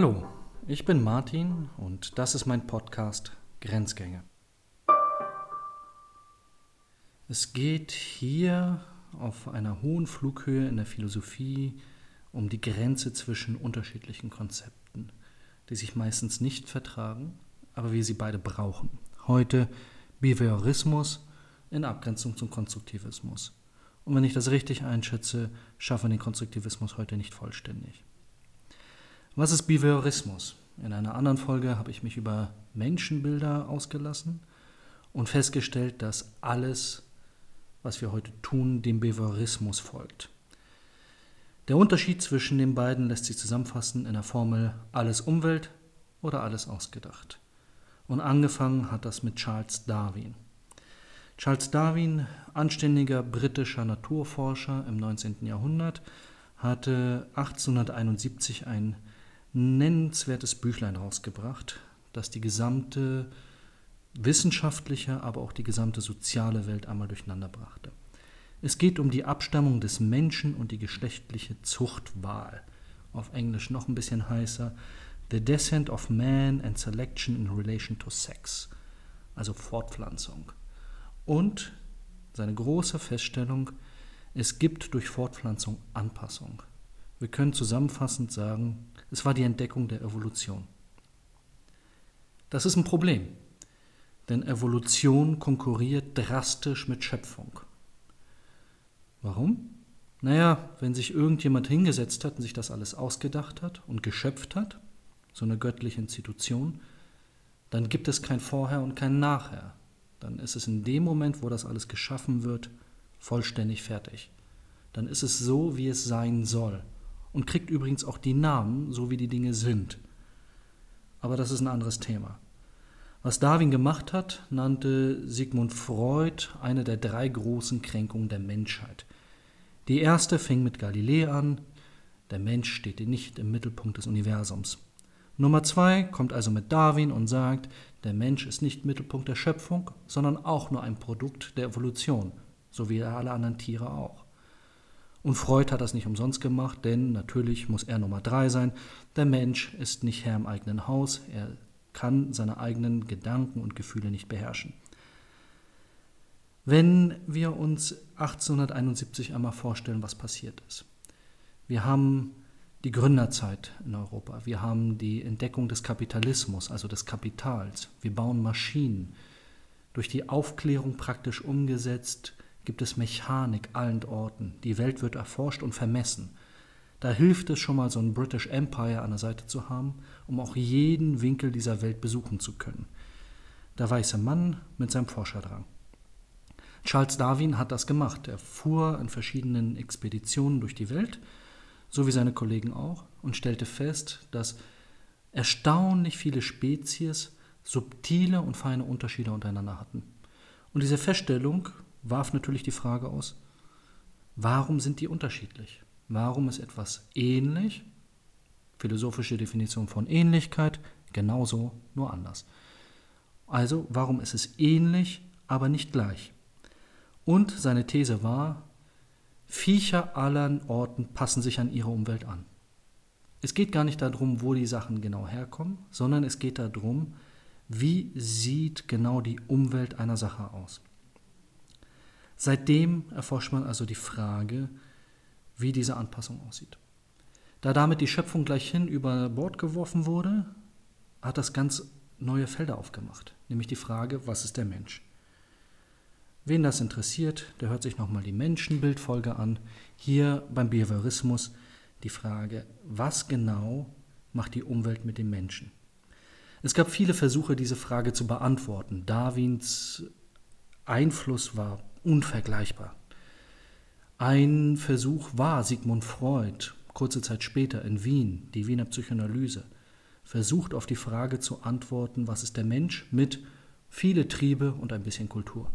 Hallo, ich bin Martin und das ist mein Podcast Grenzgänge. Es geht hier auf einer hohen Flughöhe in der Philosophie um die Grenze zwischen unterschiedlichen Konzepten, die sich meistens nicht vertragen, aber wir sie beide brauchen. Heute Behaviorismus in Abgrenzung zum Konstruktivismus. Und wenn ich das richtig einschätze, schaffen wir den Konstruktivismus heute nicht vollständig. Was ist Behaviorismus? In einer anderen Folge habe ich mich über Menschenbilder ausgelassen und festgestellt, dass alles, was wir heute tun, dem Behaviorismus folgt. Der Unterschied zwischen den beiden lässt sich zusammenfassen in der Formel alles Umwelt oder alles ausgedacht. Und angefangen hat das mit Charles Darwin. Charles Darwin, anständiger britischer Naturforscher im 19. Jahrhundert, hatte 1871 ein nennenswertes Büchlein rausgebracht, das die gesamte wissenschaftliche, aber auch die gesamte soziale Welt einmal durcheinander brachte. Es geht um die Abstammung des Menschen und die geschlechtliche Zuchtwahl. Auf Englisch noch ein bisschen heißer. The Descent of Man and Selection in Relation to Sex. Also Fortpflanzung. Und seine große Feststellung, es gibt durch Fortpflanzung Anpassung. Wir können zusammenfassend sagen, es war die Entdeckung der Evolution. Das ist ein Problem, denn Evolution konkurriert drastisch mit Schöpfung. Warum? Naja, wenn sich irgendjemand hingesetzt hat und sich das alles ausgedacht hat und geschöpft hat, so eine göttliche Institution, dann gibt es kein Vorher und kein Nachher. Dann ist es in dem Moment, wo das alles geschaffen wird, vollständig fertig. Dann ist es so, wie es sein soll und kriegt übrigens auch die Namen, so wie die Dinge sind. Aber das ist ein anderes Thema. Was Darwin gemacht hat, nannte Sigmund Freud eine der drei großen Kränkungen der Menschheit. Die erste fing mit Galilei an, der Mensch steht nicht im Mittelpunkt des Universums. Nummer zwei kommt also mit Darwin und sagt, der Mensch ist nicht Mittelpunkt der Schöpfung, sondern auch nur ein Produkt der Evolution, so wie alle anderen Tiere auch. Und Freud hat das nicht umsonst gemacht, denn natürlich muss er Nummer drei sein. Der Mensch ist nicht Herr im eigenen Haus, er kann seine eigenen Gedanken und Gefühle nicht beherrschen. Wenn wir uns 1871 einmal vorstellen, was passiert ist. Wir haben die Gründerzeit in Europa, wir haben die Entdeckung des Kapitalismus, also des Kapitals, wir bauen Maschinen, durch die Aufklärung praktisch umgesetzt, gibt es Mechanik allen Orten. Die Welt wird erforscht und vermessen. Da hilft es schon mal, so ein British Empire an der Seite zu haben, um auch jeden Winkel dieser Welt besuchen zu können. Der weiße Mann mit seinem Forscherdrang. Charles Darwin hat das gemacht. Er fuhr in verschiedenen Expeditionen durch die Welt, so wie seine Kollegen auch, und stellte fest, dass erstaunlich viele Spezies subtile und feine Unterschiede untereinander hatten. Und diese Feststellung warf natürlich die Frage aus, warum sind die unterschiedlich? Warum ist etwas ähnlich? Philosophische Definition von Ähnlichkeit, genauso, nur anders. Also, warum ist es ähnlich, aber nicht gleich? Und seine These war, Viecher aller Orten passen sich an ihre Umwelt an. Es geht gar nicht darum, wo die Sachen genau herkommen, sondern es geht darum, wie sieht genau die Umwelt einer Sache aus. Seitdem erforscht man also die Frage, wie diese Anpassung aussieht. Da damit die Schöpfung gleichhin über Bord geworfen wurde, hat das ganz neue Felder aufgemacht, nämlich die Frage, was ist der Mensch? Wen das interessiert, der hört sich nochmal die Menschenbildfolge an. Hier beim Behaviorismus die Frage, was genau macht die Umwelt mit dem Menschen? Es gab viele Versuche, diese Frage zu beantworten. Darwins Einfluss war unvergleichbar. Ein Versuch war Sigmund Freud, kurze Zeit später in Wien, die Wiener Psychoanalyse, versucht auf die Frage zu antworten, was ist der Mensch mit viele Triebe und ein bisschen Kultur.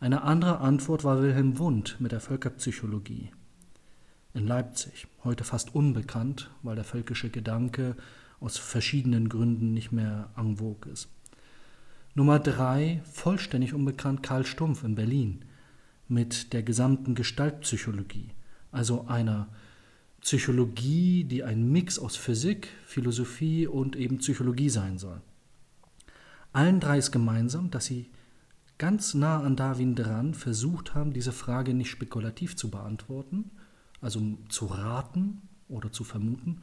Eine andere Antwort war Wilhelm Wundt mit der Völkerpsychologie in Leipzig, heute fast unbekannt, weil der völkische Gedanke aus verschiedenen Gründen nicht mehr en vogue ist. Nummer drei, vollständig unbekannt, Karl Stumpf in Berlin mit der gesamten Gestaltpsychologie, also einer Psychologie, die ein Mix aus Physik, Philosophie und eben Psychologie sein soll. Allen drei ist gemeinsam, dass sie ganz nah an Darwin dran versucht haben, diese Frage nicht spekulativ zu beantworten, also zu raten oder zu vermuten,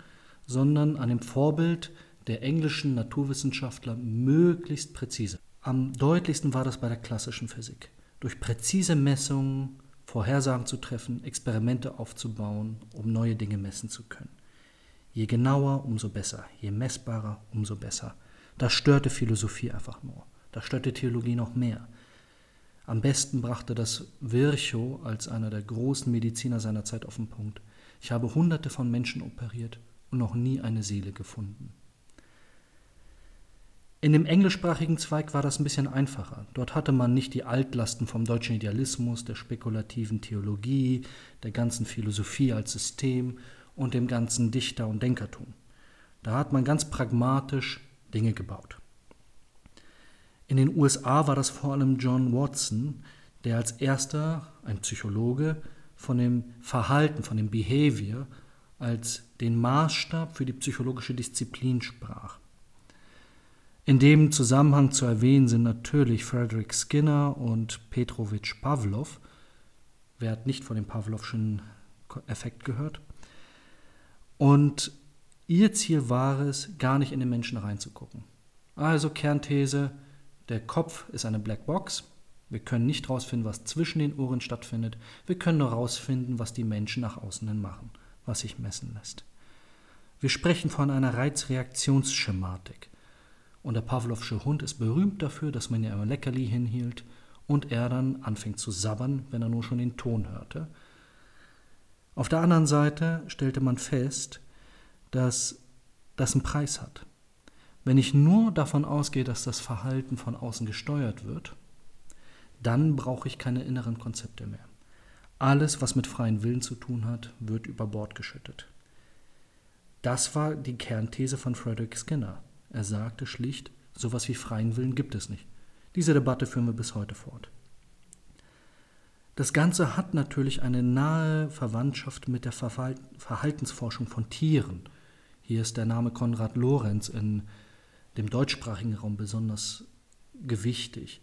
sondern an dem Vorbild der englischen Naturwissenschaftler möglichst präzise. Am deutlichsten war das bei der klassischen Physik. Durch präzise Messungen Vorhersagen zu treffen, Experimente aufzubauen, um neue Dinge messen zu können. Je genauer, umso besser, je messbarer, umso besser. Das störte Philosophie einfach nur. Das störte Theologie noch mehr. Am besten brachte das Virchow als einer der großen Mediziner seiner Zeit auf den Punkt. Ich habe hunderte von Menschen operiert und noch nie eine Seele gefunden. In dem englischsprachigen Zweig war das ein bisschen einfacher. Dort hatte man nicht die Altlasten vom deutschen Idealismus, der spekulativen Theologie, der ganzen Philosophie als System und dem ganzen Dichter- und Denkertum. Da hat man ganz pragmatisch Dinge gebaut. In den USA war das vor allem John Watson, der als erster, ein Psychologe, von dem Verhalten, von dem Behavior als den Maßstab für die psychologische Disziplin sprach. In dem Zusammenhang zu erwähnen sind natürlich Frederick Skinner und Petrovich Pavlov. Wer hat nicht von dem Pavlovschen Effekt gehört? Und ihr Ziel war es, gar nicht in den Menschen reinzugucken. Also Kernthese, der Kopf ist eine Blackbox. Wir können nicht herausfinden, was zwischen den Ohren stattfindet. Wir können nur herausfinden, was die Menschen nach außen hin machen, was sich messen lässt. Wir sprechen von einer Reizreaktionsschematik. Und der Pavlovsche Hund ist berühmt dafür, dass man ihr ein Leckerli hinhielt und er dann anfing zu sabbern, wenn er nur schon den Ton hörte. Auf der anderen Seite stellte man fest, dass das einen Preis hat. Wenn ich nur davon ausgehe, dass das Verhalten von außen gesteuert wird, dann brauche ich keine inneren Konzepte mehr. Alles, was mit freien Willen zu tun hat, wird über Bord geschüttet. Das war die Kernthese von Frederick Skinner. Er sagte schlicht, sowas wie freien Willen gibt es nicht. Diese Debatte führen wir bis heute fort. Das Ganze hat natürlich eine nahe Verwandtschaft mit der Verhaltensforschung von Tieren. Hier ist der Name Konrad Lorenz in dem deutschsprachigen Raum besonders gewichtig.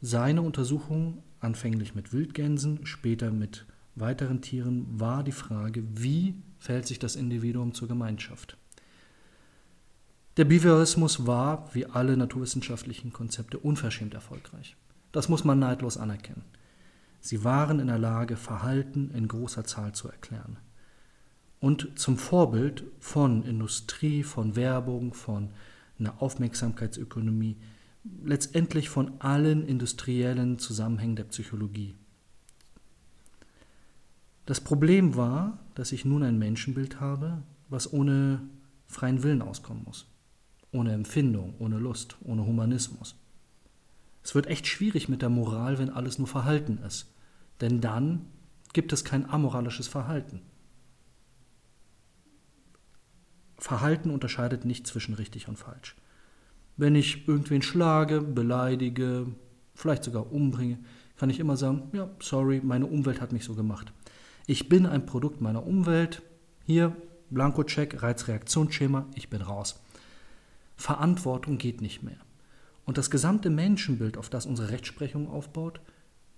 Seine Untersuchung, anfänglich mit Wildgänsen, später mit weiteren Tieren, war die Frage, wie verhält sich das Individuum zur Gemeinschaft. Der Behaviorismus war, wie alle naturwissenschaftlichen Konzepte, unverschämt erfolgreich. Das muss man neidlos anerkennen. Sie waren in der Lage, Verhalten in großer Zahl zu erklären. Und zum Vorbild von Industrie, von Werbung, von einer Aufmerksamkeitsökonomie, letztendlich von allen industriellen Zusammenhängen der Psychologie. Das Problem war, dass ich nun ein Menschenbild habe, was ohne freien Willen auskommen muss ohne Empfindung, ohne Lust, ohne Humanismus. Es wird echt schwierig mit der Moral, wenn alles nur Verhalten ist. Denn dann gibt es kein amoralisches Verhalten. Verhalten unterscheidet nicht zwischen richtig und falsch. Wenn ich irgendwen schlage, beleidige, vielleicht sogar umbringe, kann ich immer sagen, ja, sorry, meine Umwelt hat mich so gemacht. Ich bin ein Produkt meiner Umwelt. Hier, Blankocheck, Reizreaktionsschema, ich bin raus. Verantwortung geht nicht mehr. Und das gesamte Menschenbild, auf das unsere Rechtsprechung aufbaut,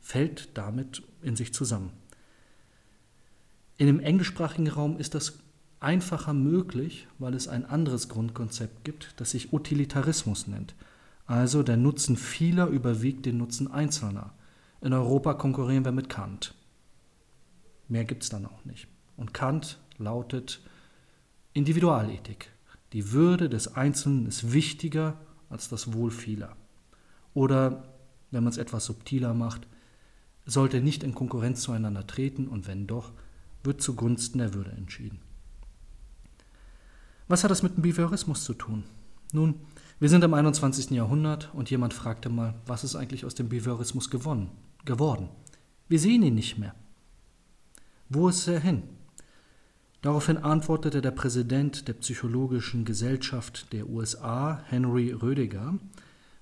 fällt damit in sich zusammen. In dem englischsprachigen Raum ist das einfacher möglich, weil es ein anderes Grundkonzept gibt, das sich Utilitarismus nennt. Also der Nutzen vieler überwiegt den Nutzen Einzelner. In Europa konkurrieren wir mit Kant. Mehr gibt es dann auch nicht. Und Kant lautet Individualethik. Die Würde des Einzelnen ist wichtiger als das Wohl vieler. Oder, wenn man es etwas subtiler macht, sollte nicht in Konkurrenz zueinander treten und wenn doch, wird zugunsten der Würde entschieden. Was hat das mit dem Behaviorismus zu tun? Nun, wir sind im 21. Jahrhundert und jemand fragte mal, was ist eigentlich aus dem Behaviorismus gewonnen, geworden? Wir sehen ihn nicht mehr. Wo ist er hin? Daraufhin antwortete der Präsident der Psychologischen Gesellschaft der USA, Henry Rödiger,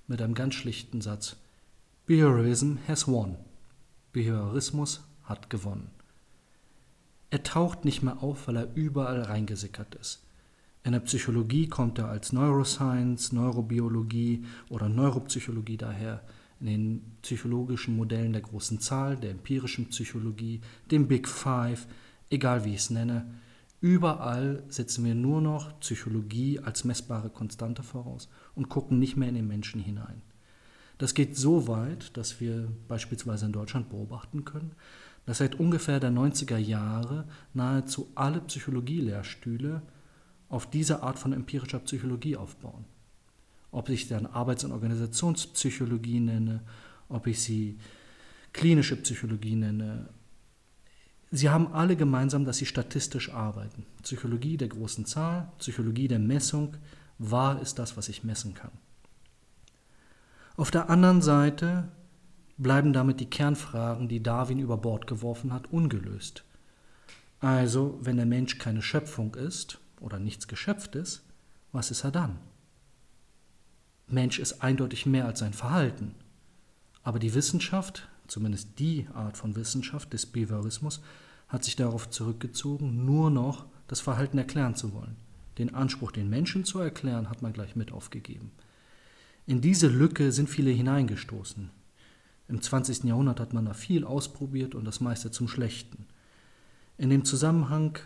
mit einem ganz schlichten Satz: Behaviorism has won. Behaviorismus hat gewonnen. Er taucht nicht mehr auf, weil er überall reingesickert ist. In der Psychologie kommt er als Neuroscience, Neurobiologie oder Neuropsychologie daher, in den psychologischen Modellen der großen Zahl, der empirischen Psychologie, dem Big Five, egal wie ich es nenne. Überall setzen wir nur noch Psychologie als messbare Konstante voraus und gucken nicht mehr in den Menschen hinein. Das geht so weit, dass wir beispielsweise in Deutschland beobachten können, dass seit ungefähr der 90er Jahre nahezu alle Psychologielehrstühle auf diese Art von empirischer Psychologie aufbauen. Ob ich dann Arbeits- und Organisationspsychologie nenne, ob ich sie klinische Psychologie nenne. Sie haben alle gemeinsam, dass sie statistisch arbeiten. Psychologie der großen Zahl, Psychologie der Messung. Wahr ist das, was ich messen kann. Auf der anderen Seite bleiben damit die Kernfragen, die Darwin über Bord geworfen hat, ungelöst. Also, wenn der Mensch keine Schöpfung ist oder nichts Geschöpftes, was ist er dann? Mensch ist eindeutig mehr als sein Verhalten. Aber die Wissenschaft, zumindest die Art von Wissenschaft des Behaviorismus, hat sich darauf zurückgezogen, nur noch das Verhalten erklären zu wollen. Den Anspruch, den Menschen zu erklären, hat man gleich mit aufgegeben. In diese Lücke sind viele hineingestoßen. Im 20. Jahrhundert hat man da viel ausprobiert und das meiste zum Schlechten. In dem Zusammenhang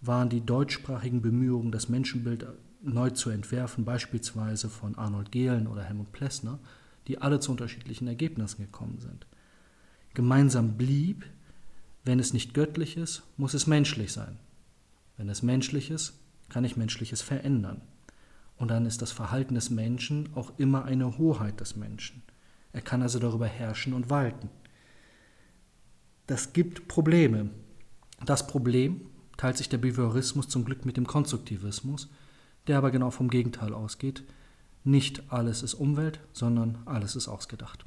waren die deutschsprachigen Bemühungen, das Menschenbild neu zu entwerfen, beispielsweise von Arnold Gehlen oder Helmut Plessner, die alle zu unterschiedlichen Ergebnissen gekommen sind. Gemeinsam blieb, wenn es nicht göttlich ist, muss es menschlich sein. Wenn es menschlich ist, kann ich Menschliches verändern. Und dann ist das Verhalten des Menschen auch immer eine Hoheit des Menschen. Er kann also darüber herrschen und walten. Das gibt Probleme. Das Problem teilt sich der Behaviorismus zum Glück mit dem Konstruktivismus, der aber genau vom Gegenteil ausgeht. Nicht alles ist Umwelt, sondern alles ist ausgedacht.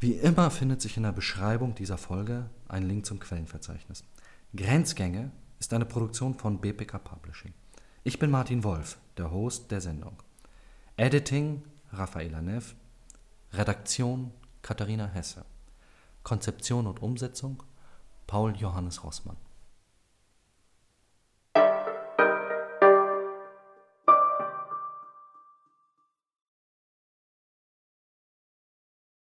Wie immer findet sich in der Beschreibung dieser Folge ein Link zum Quellenverzeichnis. Grenzgänge ist eine Produktion von BPK Publishing. Ich bin Martin Wolf, der Host der Sendung. Editing Raffaela Neff, Redaktion Katharina Hesse. Konzeption und Umsetzung Paul Johannes Rossmann.